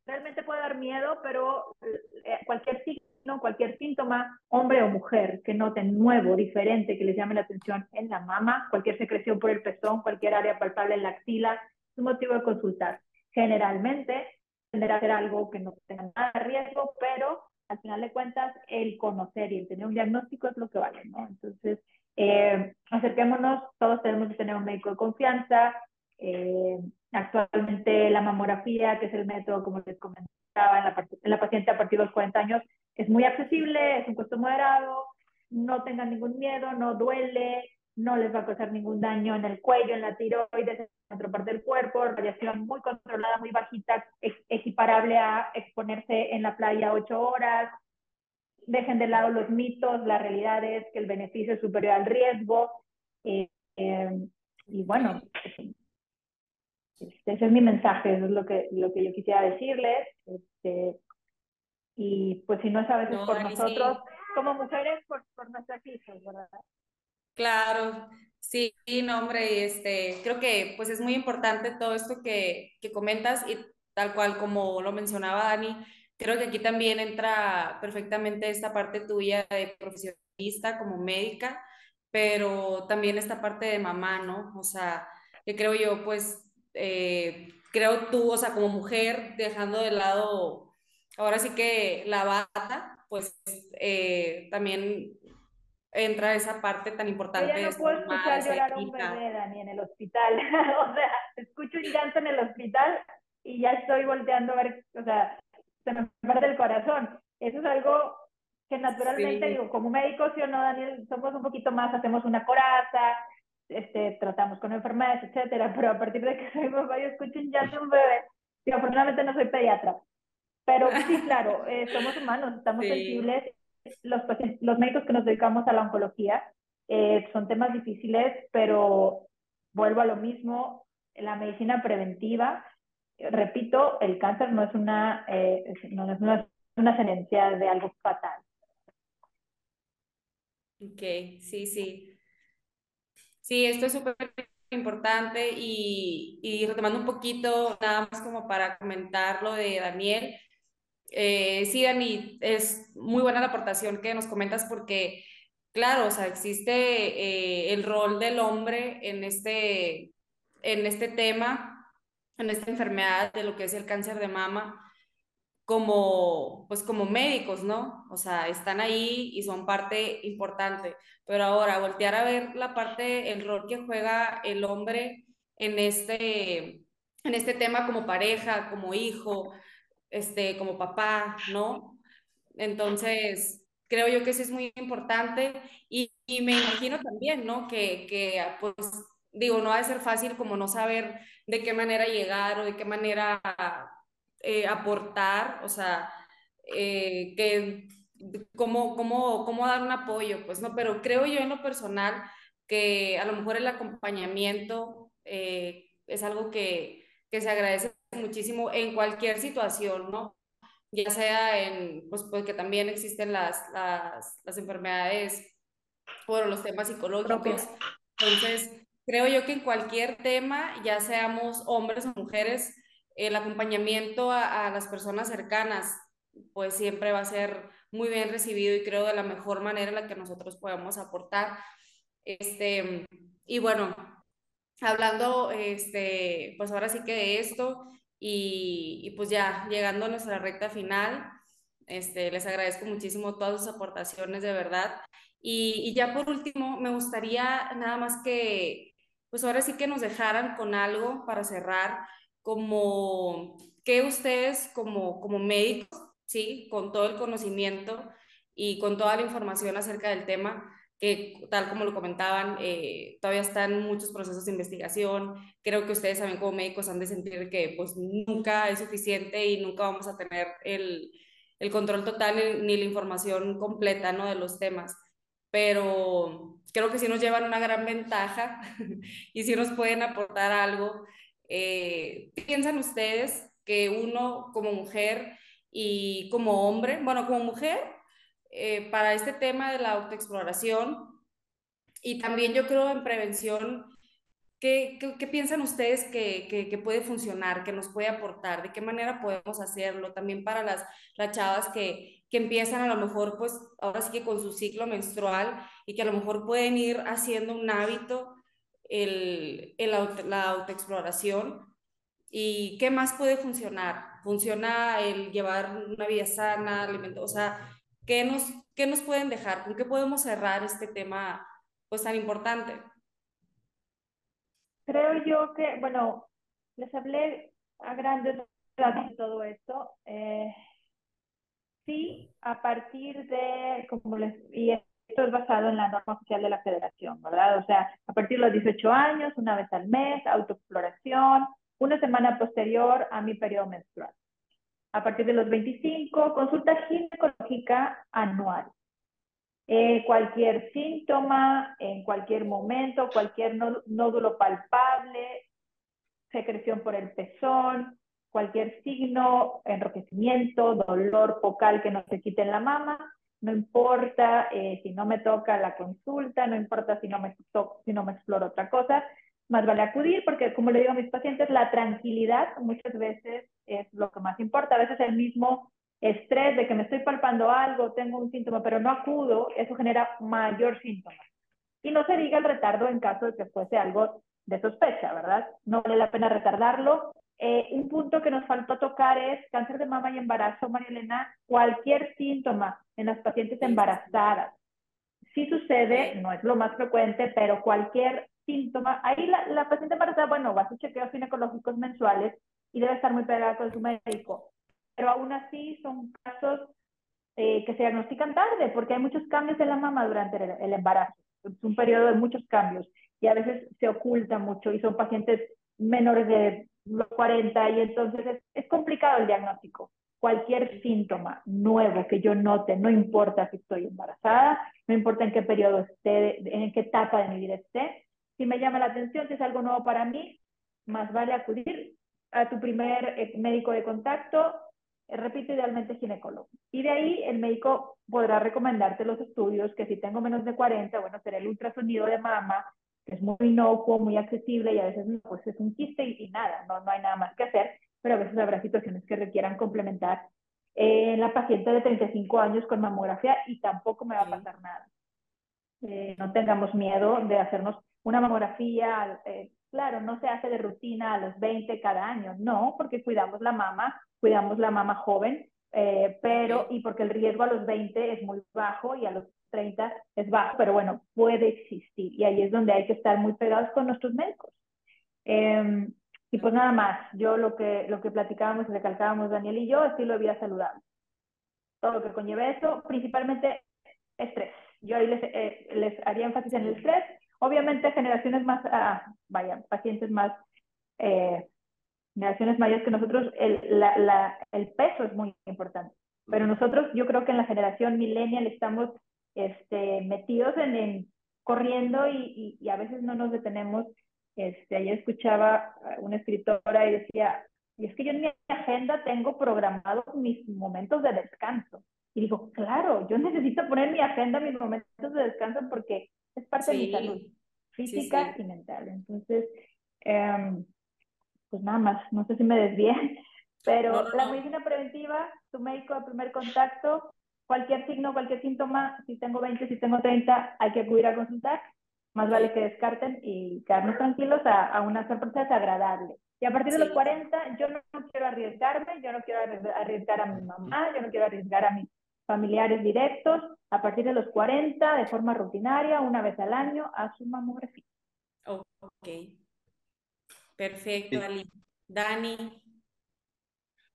Realmente puede dar miedo, pero eh, cualquier signo cualquier síntoma, hombre o mujer, que noten nuevo, diferente, que les llame la atención en la mama, cualquier secreción por el pezón, cualquier área palpable en la axila, es un motivo de consultar. Generalmente tendrá a ser algo que no tenga nada de riesgo, pero al final de cuentas el conocer y el tener un diagnóstico es lo que vale, ¿no? Entonces, eh, acerquémonos, todos tenemos que tener un médico de confianza. Eh, actualmente la mamografía, que es el método, como les comentaba, en la, en la paciente a partir de los 40 años, es muy accesible, es un costo moderado, no tengan ningún miedo, no duele, no les va a causar ningún daño en el cuello, en la tiroides, en otra parte del cuerpo, radiación muy controlada, muy bajita, equiparable a exponerse en la playa ocho horas. Dejen de lado los mitos, la realidad es que el beneficio es superior al riesgo. Eh, eh, y bueno, ese es mi mensaje, eso es lo que, lo que yo quisiera decirles. Este, y pues si no es a veces por nosotros, como mujeres, por, por nuestras hijas, ¿verdad? Claro, sí, no, hombre, este, creo que pues es muy importante todo esto que, que comentas y tal cual como lo mencionaba Dani, creo que aquí también entra perfectamente esta parte tuya de profesionista como médica, pero también esta parte de mamá, ¿no? O sea, que creo yo, pues, eh, creo tú, o sea, como mujer, dejando de lado ahora sí que la bata, pues eh, también entra esa parte tan importante. Yo no puedo escuchar llorar a un bebé, Dani, en el hospital. [LAUGHS] o sea, escucho un llanto en el hospital y ya estoy volteando a ver, o sea, se me parte el corazón. Eso es algo que naturalmente, digo, como médicos, yo no, Daniel, somos un poquito más, hacemos una coraza, este, tratamos con enfermedades, etcétera, pero a partir de que soy mamá, yo escucho un llanto de un bebé. Y afortunadamente no soy pediatra, pero sí, [LAUGHS] claro, eh, somos humanos, estamos sensibles. Los, los médicos que nos dedicamos a la oncología eh, son temas difíciles, pero vuelvo a lo mismo, la medicina preventiva, repito, el cáncer no es una, eh, no es una, una de algo fatal. Ok, sí, sí. Sí, esto es súper importante y, y retomando un poquito, nada más como para comentar lo de Daniel, eh, sí, Dani, es muy buena la aportación que nos comentas porque, claro, o sea, existe eh, el rol del hombre en este, en este tema, en esta enfermedad de lo que es el cáncer de mama, como, pues como médicos, ¿no? O sea, están ahí y son parte importante. Pero ahora, voltear a ver la parte, el rol que juega el hombre en este, en este tema como pareja, como hijo, este, como papá, ¿no? Entonces, creo yo que eso es muy importante y, me imagino también, ¿no? Que, que, pues, digo, no va a ser fácil como no saber de qué manera llegar o de qué manera eh, aportar, o sea, eh, que, cómo, cómo, cómo dar un apoyo, pues, ¿no? Pero creo yo en lo personal que a lo mejor el acompañamiento eh, es algo que, que se agradece muchísimo en cualquier situación, ¿no? Ya sea en, pues, porque también existen las, las, las enfermedades por los temas psicológicos. Entonces, creo yo que en cualquier tema, ya seamos hombres o mujeres, el acompañamiento a, a, las personas cercanas, pues siempre va a ser muy bien recibido y creo de la mejor manera en la que nosotros podemos aportar. Este, y bueno, hablando, este, pues ahora sí que de esto y, y pues ya llegando a nuestra recta final, este, les agradezco muchísimo todas sus aportaciones, de verdad. Y, y, ya por último, me gustaría nada más que, pues ahora sí que nos dejaran con algo para cerrar, como que ustedes como, como médicos, ¿sí? Con todo el conocimiento y con toda la información acerca del tema, que tal como lo comentaban, eh, todavía están muchos procesos de investigación. Creo que ustedes también como médicos han de sentir que pues nunca es suficiente y nunca vamos a tener el, el control total ni, la información completa ¿no? de los temas. Pero creo que sí nos llevan una gran ventaja [LAUGHS] y sí nos pueden aportar algo. Eh, ¿Piensan ustedes que uno como mujer y como hombre, bueno, como mujer, eh, para este tema de la autoexploración y también yo creo en prevención ¿Qué, qué, piensan ustedes que, que, puede funcionar, que nos puede aportar? ¿De qué manera podemos hacerlo? También para las, las chavas que, que empiezan a lo mejor, pues ahora sí que con su ciclo menstrual y que a lo mejor pueden ir haciendo un hábito el, el la autoexploración. ¿Y qué más puede funcionar? ¿Funciona el llevar una vida sana? O sea, ¿qué nos, ¿qué nos pueden dejar? ¿Con qué podemos cerrar este tema pues tan importante? Creo yo que, bueno, les hablé a grandes rasgos de todo esto. Eh, sí, a partir de, como les, y esto es basado en la norma oficial de la federación, ¿verdad? O sea, a partir de los 18 años, una vez al mes, autoexploración, una semana posterior a mi periodo menstrual. A partir de los 25, consulta ginecológica anual. Eh, cualquier síntoma, en cualquier momento, cualquier nódulo palpable, secreción por el pezón, cualquier signo, enrojecimiento, dolor focal que no se quite en la mama, no importa eh, si no me toca la consulta, no importa si no me, si no me exploro otra cosa, más vale acudir porque como le digo a mis pacientes, la tranquilidad muchas veces es lo que más importa. A veces el mismo estrés de que me estoy palpando algo, tengo un síntoma, pero no acudo, eso genera mayor síntoma. Y no se diga el retardo en caso de que fuese algo de sospecha, ¿verdad? No vale la pena retardarlo. Eh, un punto que nos faltó tocar es cáncer de mama y embarazo, María Elena, cualquier síntoma en las pacientes embarazadas. Sí sucede, no es lo más frecuente, pero cualquier síntoma, ahí la, la paciente embarazada, bueno, va a sus chequeos ginecológicos mensuales y debe estar muy pegada con su médico pero aún así son casos eh, que se diagnostican tarde porque hay muchos cambios en la mama durante el, embarazo. Es un periodo de muchos cambios y a veces se oculta mucho y son pacientes menores de los 40 y entonces es, es complicado el diagnóstico. Cualquier síntoma nuevo que yo note, no importa si estoy embarazada, no importa en qué periodo esté, en qué etapa de mi vida esté, si me llama la atención, si es algo nuevo para mí, más vale acudir a tu primer eh, médico de contacto, eh, repito, idealmente ginecólogo. Y de ahí el médico podrá recomendarte los estudios que si tengo menos de 40, bueno, será el ultrasonido de mama, es muy inocuo, muy accesible y a veces pues es un quiste y, nada, no, no hay nada más que hacer, pero a veces habrá situaciones que requieran complementar en la paciente de 35 años con mamografía y tampoco me va a pasar nada. Eh, no tengamos miedo de hacernos una mamografía, eh, claro, no se hace de rutina a los 20 cada año, no, porque cuidamos la mama cuidamos la mama joven, eh, pero, y porque el riesgo a los 20 es muy bajo y a los 30 es bajo, pero bueno, puede existir y ahí es donde hay que estar muy pegados con nuestros médicos. Em, y pues nada más, yo lo que, lo que platicábamos y recalcábamos Daniel y yo, estilo de vida saludable. Todo lo que conlleva eso, principalmente estrés. Yo ahí les, eh, les haría énfasis en el estrés. Obviamente generaciones más, ah, vaya, pacientes más eh, generaciones mayores que nosotros, el, la, la, el peso es muy importante. Pero nosotros, yo creo que en la generación millennial estamos este, metidos en, en corriendo y, y, a veces no nos detenemos. Este, ayer escuchaba a una escritora y decía, y es que yo en mi agenda tengo programados mis momentos de descanso. Y digo, claro, yo necesito poner mi agenda, mis momentos de descanso porque es parte de mi salud física y mental. Entonces, em, pues nada más, no sé si me desvié, pero la medicina preventiva, tu médico de primer contacto, cualquier signo, cualquier síntoma, si tengo 20, si tengo 30, hay que acudir a consultar. Más vale que descarten y quedarnos tranquilos a, a una sorpresa agradable. Y a partir de los 40, yo no, quiero arriesgarme, yo no quiero arriesgar a mi mamá, yo no quiero arriesgar a mis familiares directos. A partir de los 40, de forma rutinaria, una vez al año, a su mamografía. ok. Perfecto, Ali. Dani.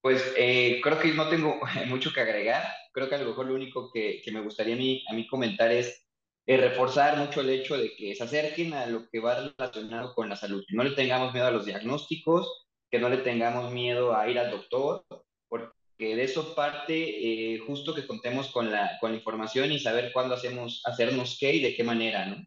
Pues eh, creo que no tengo [LAUGHS] mucho que agregar. Creo que a lo mejor lo único que, que me gustaría a mí, comentar es eh, reforzar mucho el hecho de que se acerquen a lo que va relacionado con la salud. No le tengamos miedo a los diagnósticos, que no le tengamos miedo a ir al doctor, porque de eso parte eh, justo que contemos con la, con la información y saber cuándo hacemos, hacernos qué y de qué manera, ¿no?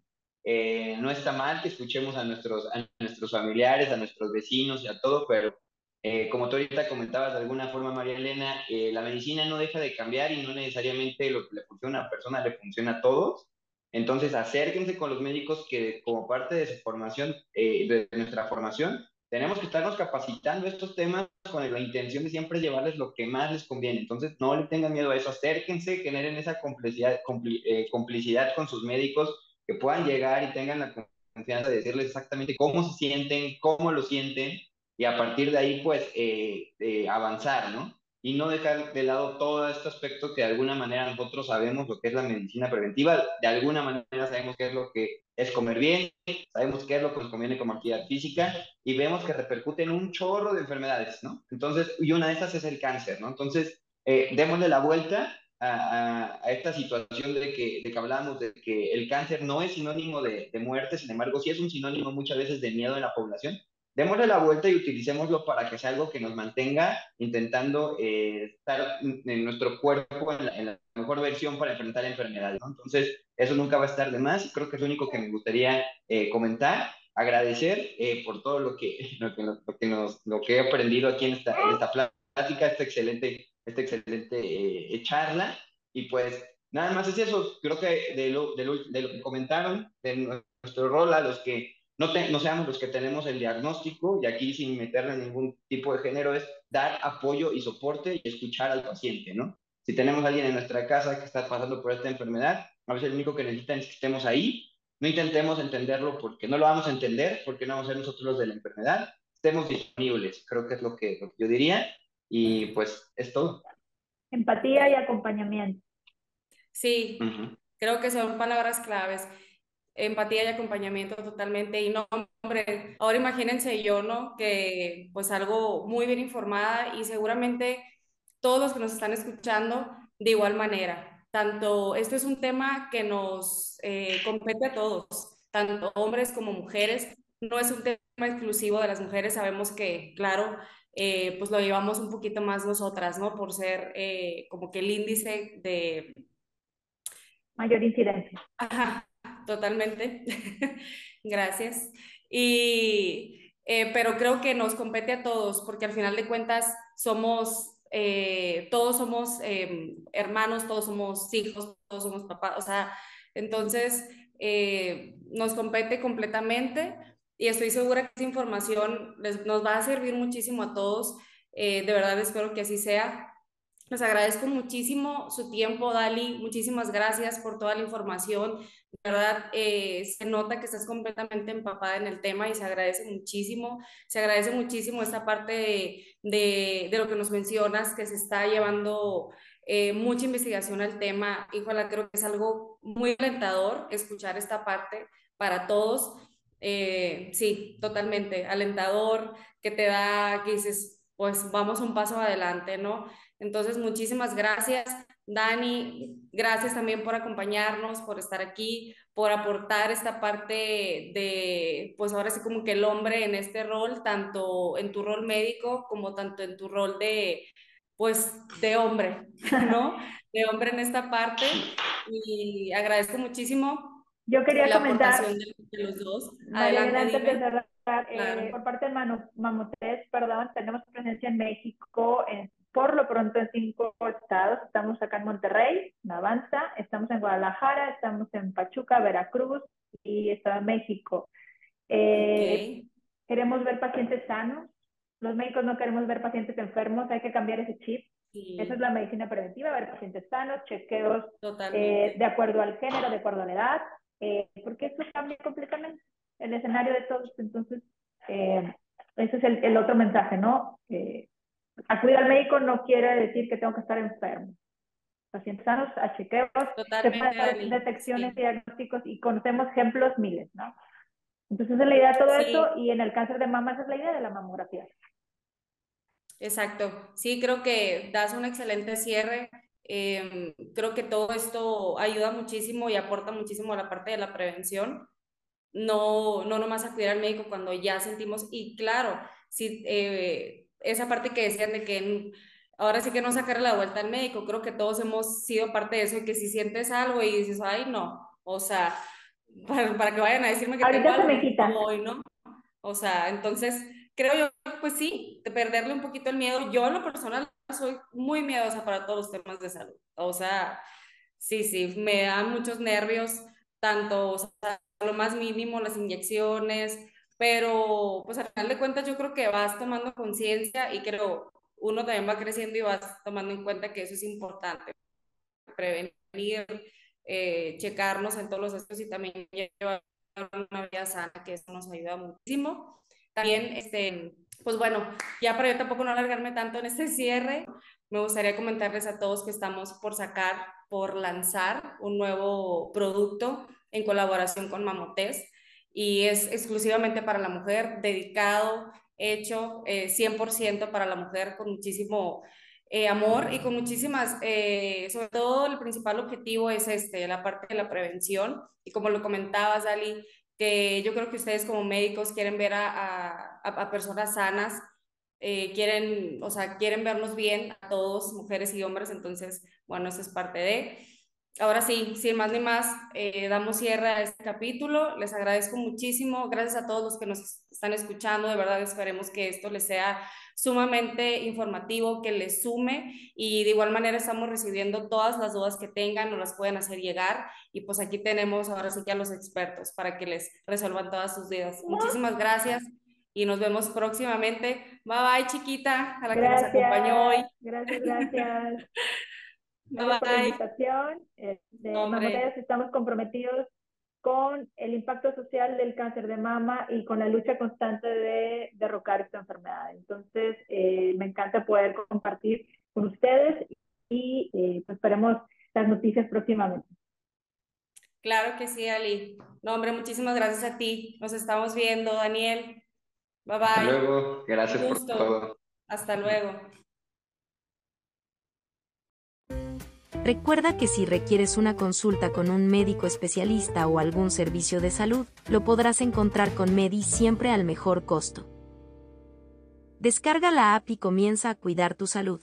No está mal que escuchemos a nuestros, a nuestros familiares, a nuestros vecinos y a todo, pero eh, como tú ahorita comentabas de alguna forma, María Elena, eh, la medicina no deja de cambiar y no necesariamente lo que le funciona a una persona le funciona a todos. Entonces, acérquense con los médicos que como parte de su formación, de nuestra formación, tenemos que estarnos capacitando estos temas con la intención de siempre llevarles lo que más les conviene. Entonces, no le tengan miedo a eso, acérquense, generen esa complicidad, complicidad con sus médicos que puedan llegar y tengan la confianza de decirles exactamente cómo se sienten, cómo lo sienten, y a partir de ahí, pues, eh, avanzar, ¿no? Y no dejar de lado todo este aspecto que de alguna manera nosotros sabemos lo que es la medicina preventiva, de alguna manera sabemos qué es lo que es comer bien, sabemos qué es lo que nos conviene como actividad física, y vemos que repercute en un chorro de enfermedades, ¿no? Entonces, y una de esas es el cáncer, ¿no? Entonces, eh, démosle la vuelta a, esta situación de que, de que hablábamos de que el cáncer no es sinónimo de, de, muerte, sin embargo, sí es un sinónimo muchas veces de miedo en la población. Démosle la vuelta y utilicémoslo para que sea algo que nos mantenga intentando eh, estar en nuestro cuerpo en la, mejor versión para enfrentar enfermedades. ¿no? Entonces, eso nunca va a estar de más creo que es lo único que me gustaría eh, comentar. Agradecer eh, por todo lo que, [LAUGHS] lo que, lo, que nos, lo que he aprendido aquí en esta, en esta plática, esta excelente esta excelente eh, charla. Y pues nada más es eso, creo que de lo, de lo, de lo que comentaron, de nuestro rol a los que no, no, seamos los que tenemos el diagnóstico, y aquí sin meterle ningún tipo de género, es dar apoyo y soporte y escuchar al paciente, ¿no? Si tenemos a alguien en nuestra casa que está pasando por esta enfermedad, a veces lo único que necesitan es que estemos ahí, no intentemos entenderlo porque no lo vamos a entender, porque no vamos a ser nosotros los de la enfermedad, estemos disponibles, creo que es lo que, lo que yo diría, y pues es todo. Empatía y acompañamiento. Sí, creo que son palabras claves. Empatía y acompañamiento totalmente. Y no, hombre, ahora imagínense yo, ¿no? Que pues algo muy bien informada y seguramente todos los que nos están escuchando de igual manera. Tanto, esto es un tema que nos eh, compete a todos, tanto hombres como mujeres. No es un tema exclusivo de las mujeres. Sabemos que, claro, eh, pues lo llevamos un poquito más nosotras, ¿no? Por ser eh, como que el índice de... Mayor incidencia. Ajá, totalmente. [LAUGHS] Gracias. Y, eh, pero creo que nos compete a todos, porque al final de cuentas somos, todos somos hermanos, todos somos hijos, todos somos papás, o sea, entonces nos compete completamente y estoy segura que esa información les, nos va a servir muchísimo a todos. Eh, de verdad espero que así sea. Les agradezco muchísimo su tiempo, Dali. Muchísimas gracias por toda la información. Verdad, eh, se nota que estás completamente empapada en el tema y se agradece muchísimo. Se agradece muchísimo esta parte de, de, de lo que nos mencionas, que se está llevando eh, mucha investigación al tema. Híjole, creo que es algo muy alentador escuchar esta parte para todos. Eh, sí, totalmente, alentador, que te da, que dices, pues vamos un paso adelante, ¿no? Entonces, muchísimas gracias, Dani, gracias también por acompañarnos, por estar aquí, por aportar esta parte de, pues ahora sí como que el hombre en este rol, tanto en tu rol médico como tanto en tu rol de, pues, de hombre, [LAUGHS] ¿no? De hombre en esta parte. Y agradezco muchísimo yo quería comentar. De, los dos. Adelante, eh, por parte de Mamotest, perdón, tenemos presencia en México, en por lo pronto en cinco estados. Estamos acá en Monterrey, en Avanza, estamos en Guadalajara, estamos en Pachuca, Veracruz y Estado de México. Eh, queremos ver pacientes sanos. Los médicos no queremos ver pacientes enfermos, hay que cambiar ese chip. Esa es la medicina preventiva, ver pacientes sanos, chequeos eh, de acuerdo al género, de acuerdo a la edad, eh, porque eso cambia completamente el escenario de todos. Entonces, ese es el, el, otro mensaje, ¿no? Acudir al médico no quiere decir que tengo que estar enfermo. Pacientes sanos, a chequeos, detecciones, diagnósticos y conocemos ejemplos miles, ¿no? Entonces, es la idea de todo esto y en el cáncer de mama esa es la idea de la mamografía. Exacto. Sí, creo que das un excelente cierre. Em, creo que todo esto ayuda muchísimo y aporta muchísimo a la parte de la prevención. No, no nomás acudir al médico cuando ya sentimos, y claro, si eh, esa parte que decían de que ahora sí que no sacarle la vuelta al médico, creo que todos hemos sido parte de eso, y que si sientes algo y dices, ay, no, o sea, [LAUGHS] para, que vayan a decirme que Ahorita tengo algo, hoy, ¿no? O sea, entonces, creo yo, pues sí, de perderle un poquito el miedo. Yo en lo personal soy muy miedosa para todos los temas de salud. O sea, sí, sí, me dan muchos nervios, tanto, o sea, lo más mínimo, las inyecciones, pero pues al final de cuentas yo creo que vas tomando conciencia y creo uno también va creciendo y vas tomando en cuenta que eso es importante, prevenir, eh, checarnos en todos los aspectos y también llevar una vida sana, que eso nos ayuda muchísimo. También, este, pues bueno, ya para yo tampoco no alargarme tanto en este cierre, me gustaría comentarles a todos que estamos por sacar, por lanzar un nuevo producto en colaboración con Mamotes y es exclusivamente para la mujer, dedicado, hecho 100% eh, para la mujer con muchísimo eh, amor y con muchísimas, eh, sobre todo el principal objetivo es este, la parte de la prevención. Y como lo comentabas, Ali, que yo creo que ustedes como médicos quieren ver a, a, personas sanas, quieren, o sea, quieren vernos bien a todos, mujeres y hombres, entonces, bueno, eso es parte de ahora sí, sin más ni más, eh, damos cierre a este capítulo. Les agradezco muchísimo. Gracias a todos los que nos están escuchando. De verdad, esperemos que esto les sea sumamente informativo, que les sume y de igual manera estamos recibiendo todas las dudas que tengan, nos las pueden hacer llegar y pues aquí tenemos ahora sí que a los expertos para que les resuelvan todas sus dudas. Muchísimas gracias y nos vemos próximamente. Bye bye chiquita, a la que nos acompañó hoy. Gracias, gracias. [LAUGHS] Gracias por la invitación. Este, estamos comprometidos con el impacto social del cáncer de mama y con la lucha constante de derrocar esta enfermedad. Entonces, eh, me encanta poder compartir con ustedes y eh, pues esperemos las noticias próximamente. Claro que sí, Ali. No, hombre, muchísimas gracias a ti. Nos estamos viendo, Daniel. Bye bye. Hasta luego. Gracias por todo. Hasta luego. Recuerda que si requieres una consulta con un médico especialista o algún servicio de salud, lo podrás encontrar con Medi siempre al mejor costo. Descarga la app y comienza a cuidar tu salud.